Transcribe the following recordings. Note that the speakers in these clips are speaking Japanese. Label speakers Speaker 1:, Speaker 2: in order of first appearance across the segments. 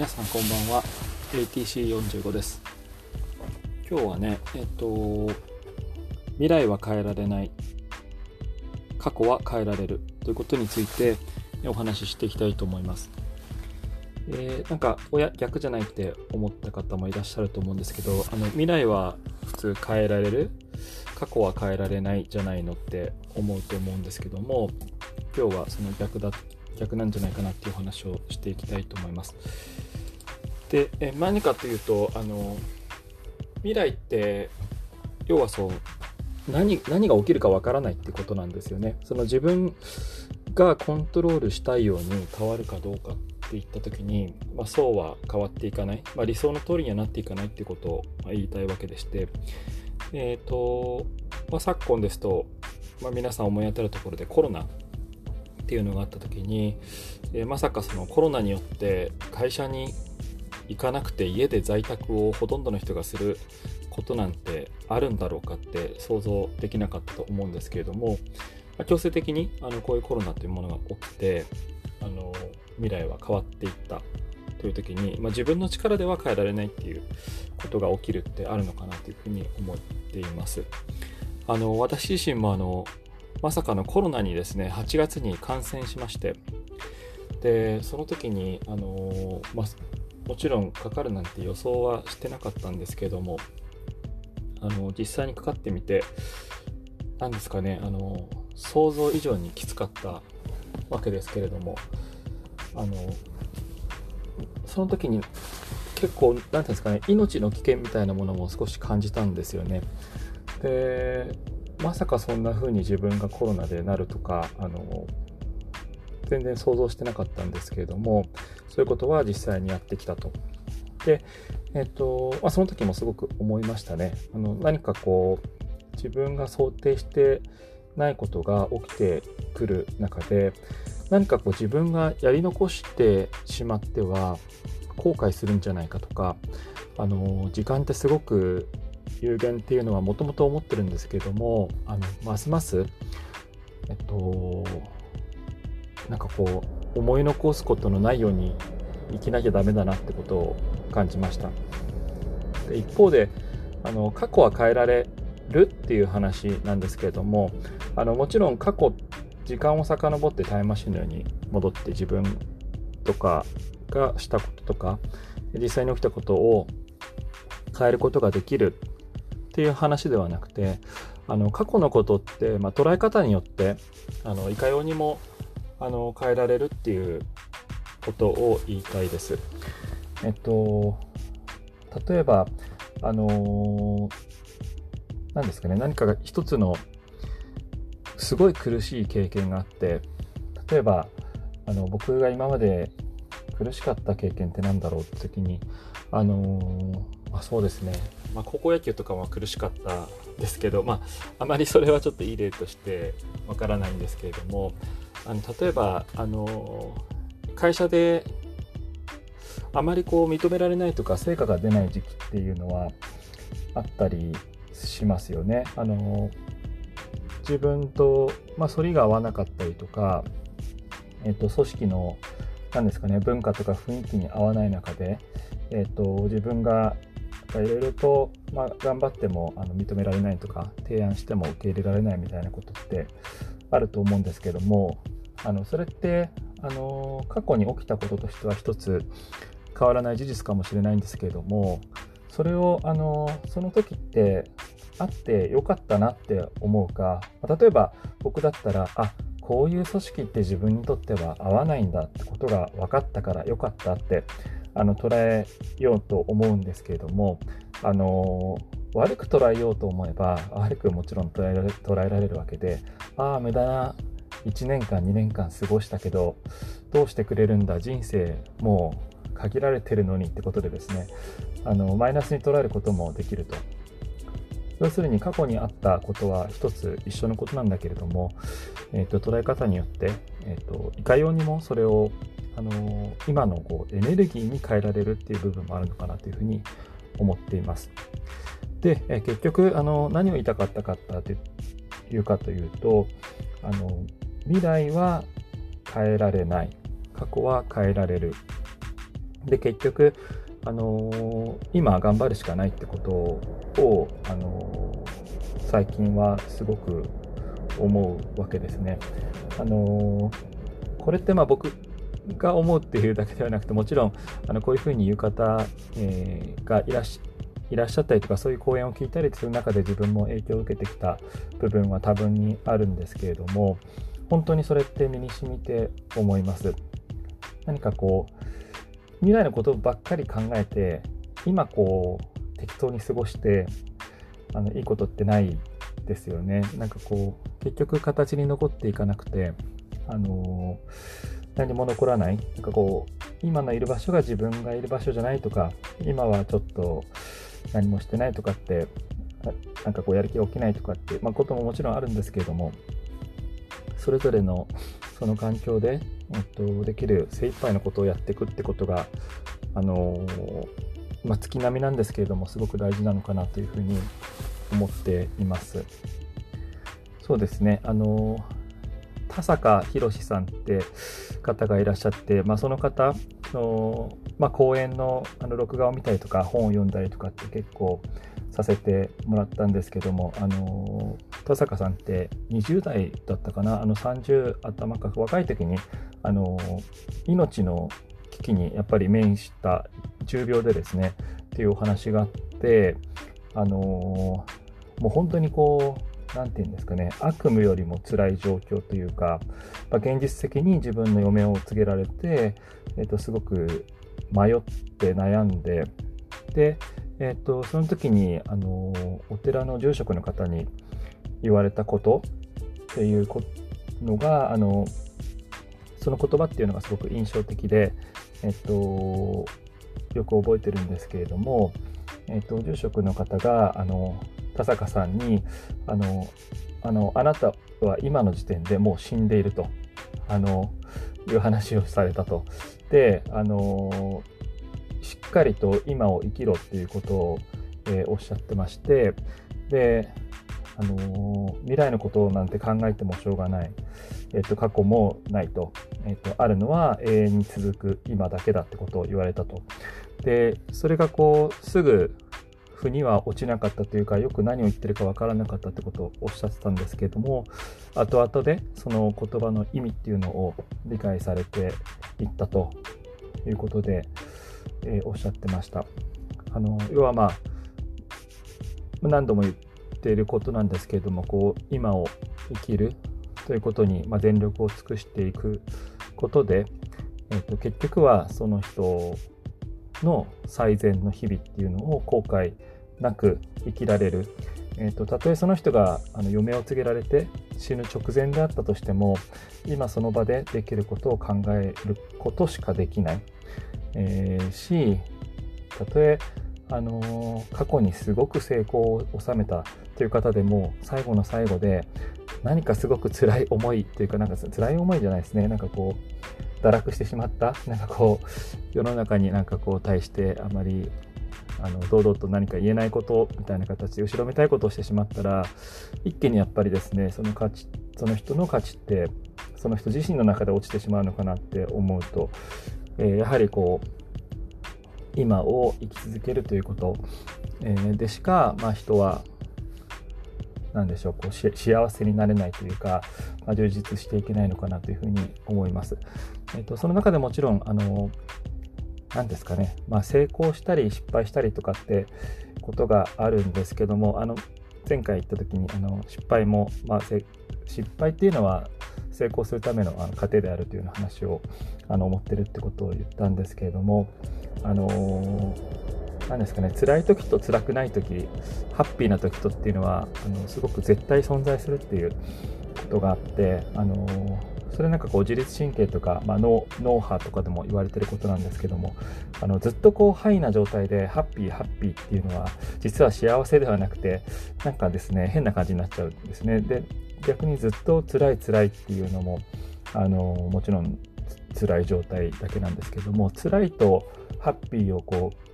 Speaker 1: 皆さんこんばんは。ATC45 です。今日はねえっと未来は変えられない。過去は変えられる。ということについてお話ししていきたいと思います。えー、なんか親逆じゃないって思った方もいらっしゃると思うんですけどあの未来は普通変えられる？過去は変えられないじゃないのって思うと思うんですけども今日はその逆だ逆なんじゃないかなっていう話をしていきたいと思います。でえ何かというとあの未来って要はそう何何が起きるかわからないってことなんですよね。その自分がコントロールしたいように変わるかどうかっていった時に、まあ、そうは変わっていかない、まあ、理想の通りにはなっていかないってことを言いたいわけでして、えーとまあ、昨今ですと、ま、皆さん思い当たるところでコロナっていうのがあった時に、えー、まさかそのコロナによって会社に行かなくて家で在宅をほとんどの人がすることなんてあるんだろうかって想像できなかったと思うんですけれども、強制的にあのこういうコロナというものが起きてあの未来は変わっていったという時に、まあ、自分の力では変えられないっていうことが起きるってあるのかなというふうに思っています。あの私自身もあのまさかのコロナにですね8月に感染しましてでその時にあの、まあ、もちろんかかるなんて予想はしてなかったんですけどもあの実際にかかってみて何ですかねあの想像以上にきつかったわけですけれどもあのその時に結構何て言うんですかね命の危険みたいなものも少し感じたんですよね。でまさかそんな風に自分がコロナでなるとかあの全然想像してなかったんですけれどもそういうことは実際にやってきたと。で、えっとまあ、その時もすごく思いましたね。あの何かこう自分が想定してないことが起きてくる中で何かこう自分がやり残してしまっては後悔するんじゃないかとかあの時間ってすごく有限っていうのはもともと思ってるんですけどもあのますますえっとなんかこう思い残すことのないように生きなきゃダメだなってことを感じました。で一方であの過去は変えられるっていう話なんですけれどもあのもちろん過去時間を遡ってタイムマシンのように戻って自分とかがしたこととか実際に起きたことを変えることができるっていう話ではなくてあの過去のことって、まあ、捉え方によってあのいかようにもあの変えられるっていうことを言いたいです。えっと例えばあの何ですかね何かが一つのすごい苦しい経験があって例えばあの僕が今まで苦しかった経験って何だろうって時にあのまあ、そうですねまあ、高校野球とかは苦しかったですけど、まあ、あまりそれはちょっといい例としてわからないんですけれどもあの例えばあの会社であまりこう認められないとか成果が出ない時期っていうのはあったりしますよね。あの自分と、まあ、反りが合わなかったりとか、えっと、組織の何ですかね文化とか雰囲気に合わない中で、えっと、自分がいろいろと、まあ、頑張ってもあの認められないとか提案しても受け入れられないみたいなことってあると思うんですけどもあのそれってあの過去に起きたこととしては一つ変わらない事実かもしれないんですけれどもそれをあのその時ってあってよかったなって思うか例えば僕だったらあこういう組織って自分にとっては合わないんだってことが分かったからよかったってあの捉えようと思うんですけれどもあの悪く捉えようと思えば悪くもちろん捉えられ捉えられるわけでああ無駄な1年間2年間過ごしたけどどうしてくれるんだ？人生もう限られてるのにってことでですね。あのマイナスに捉えることもできると。要するに過去にあったことは一つ一緒のことなんだけれども、えーと、捉え方によって、えーといかようにもそれをあの今のこうエネルギーに変えられるっていう部分もあるのかなというふうに思っています。で、え結局あの何を言いたかったかったというかというとあの未来は変えられない過去は変えられるで結局、あの、今頑張るしかないってことを、あの、最近はすごく思うわけですね。あの、これってまあ僕が思うっていうだけではなくてもちろんあのこういうふうに言う方、えがいらっしいらっしゃったりとかそういう講演を聞いたりする中で自分も影響を受けてきた部分は多分にあるんですけれども本当にそれって身に染みて思います。何かこう未来のことばっかり考えて今こう適当に過ごしてあのいいことってないですよね。なんかこう結局形に残っていかなくてあの何も残らない？なんかこう今のいる場所が自分がいる場所じゃないとか今はちょっと何もしてないとかってなんかこうやる気が起きないとかって、まあ、ことももちろんあるんですけれどもそれぞれのその環境で、えっと、できる精一杯のことをやっていくってことがあのまあ、月並みなんですけれどもすごく大事なのかなというふうに思っています。そうですねあの田坂宏さんって方がいらっしゃって、まあ、その方の、まあ、講演のあの録画を見たりとか本を読んだりとかって結構させてもらったんですけどもあの田坂さんって20代だったかな？あの30頭か若い時にあの命の危機にやっぱり面した重病でですねっていうお話があってあのもう本当にこう何て言うんですかね、悪夢よりも辛い状況というか、まあ、現実的に自分の嫁を告げられて、えー、とすごく迷って悩んで、で、えー、とその時にあのお寺の住職の方に言われたことっていうのが、あのその言葉っていうのがすごく印象的で、えっ、と、よく覚えてるんですけれども、えっ、と、住職の方が、あの、田坂さんにあのあのあなたは今の時点でもう死んでいるとあのいう話をされたと。であのしっかりと今を生きろっていうことを、えー、おっしゃってましてであの未来のことなんて考えてもしょうがない、えーと、過去もないと,、えー、とあるのは永遠に続く今だけだってことを言われたと。でそれがこうすぐ腑には落ちなかったというかよく何を言ってるか分からなかったってことをおっしゃってたんですけれども後々でその言葉の意味っていうのを理解されていったということで、えー、おっしゃってました。あの要はまあ何度も言っていることなんですけれどもこう今を生きるということに、まあ、全力を尽くしていくことで、えーと結局はその人の最善の日々っていうのを後悔なく生きられる、えーと、たとえその人があの嫁を告げられて死ぬ直前であったとしても今その場でできることを考えることしかできない、えー、したとえあのー、過去にすごく成功を収めたという方でも最後の最後で何かすごく辛い思いというかなんか辛い思いじゃないですね。なんかこう堕落してしまったなんかこう世の中になんかこう対してあまりあの堂々と何か言えないことみたいな形で後ろめたいことをしてしまったら一気にやっぱりですねその価値その人の価値ってその人自身の中で落ちてしまうのかなって思うと、えー、やはりこう今を生き続けるということ、えー、でしか、まあ、人は何でしょうこう幸せになれないというか、まあ、充実していけないのかなというふうに思います。えーと、その中でもちろんあの何ですかね、まあ、成功したり失敗したりとかってことがあるんですけどもあの前回言った時にあの失敗も、まあ、失敗っていうのは成功するためのあの過程であるというような話をあの思ってるってことを言ったんですけれどもあの何ですかね辛い時と辛くない時ハッピーな時とっていうのはあのすごく絶対存在するっていうことがあってあのそれなんかこう自律神経とか、まあ、脳脳波とかでも言われてることなんですけどもあのずっとこうハイな状態でハッピーハッピーっていうのは実は幸せではなくてなんかですね変な感じになっちゃうんですね。で逆にずっと辛い辛いっていうのもあのもちろん辛い状態だけなんですけども辛いとハッピーをこう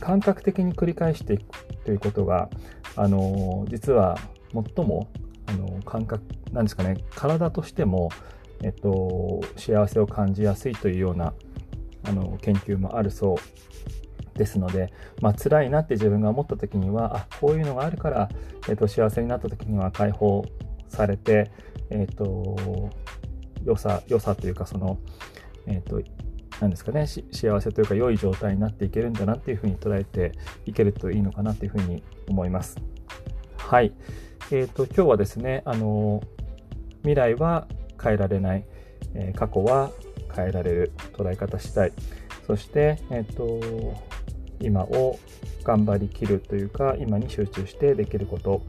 Speaker 1: 感覚的に繰り返していくということがあの実は最もあの感覚なんですかね体としても、えっと、幸せを感じやすいというようなあの研究もあるそうですので、まあ辛いなって自分が思った時にはあこういうのがあるから、えーと、幸せになった時には解放されて、えーと、良さ良さというかその、えーと何ですかね幸せというか良い状態になっていけるんだなっていうふうに捉えていけるといいのかなというふうに思います。はい。え、ー、と、今日はですね、あの、未来は変えられない、え、過去は変えられる捉え方次第、そして、えっ、ー、と、今を頑張りきるというか、今に集中してできること、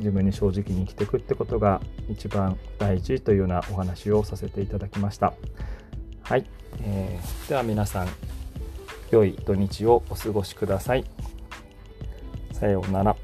Speaker 1: 自分に正直に生きていくってことが一番大事というようなお話をさせていただきました。はい。えー、では皆さん、良い土日をお過ごしください。さようなら。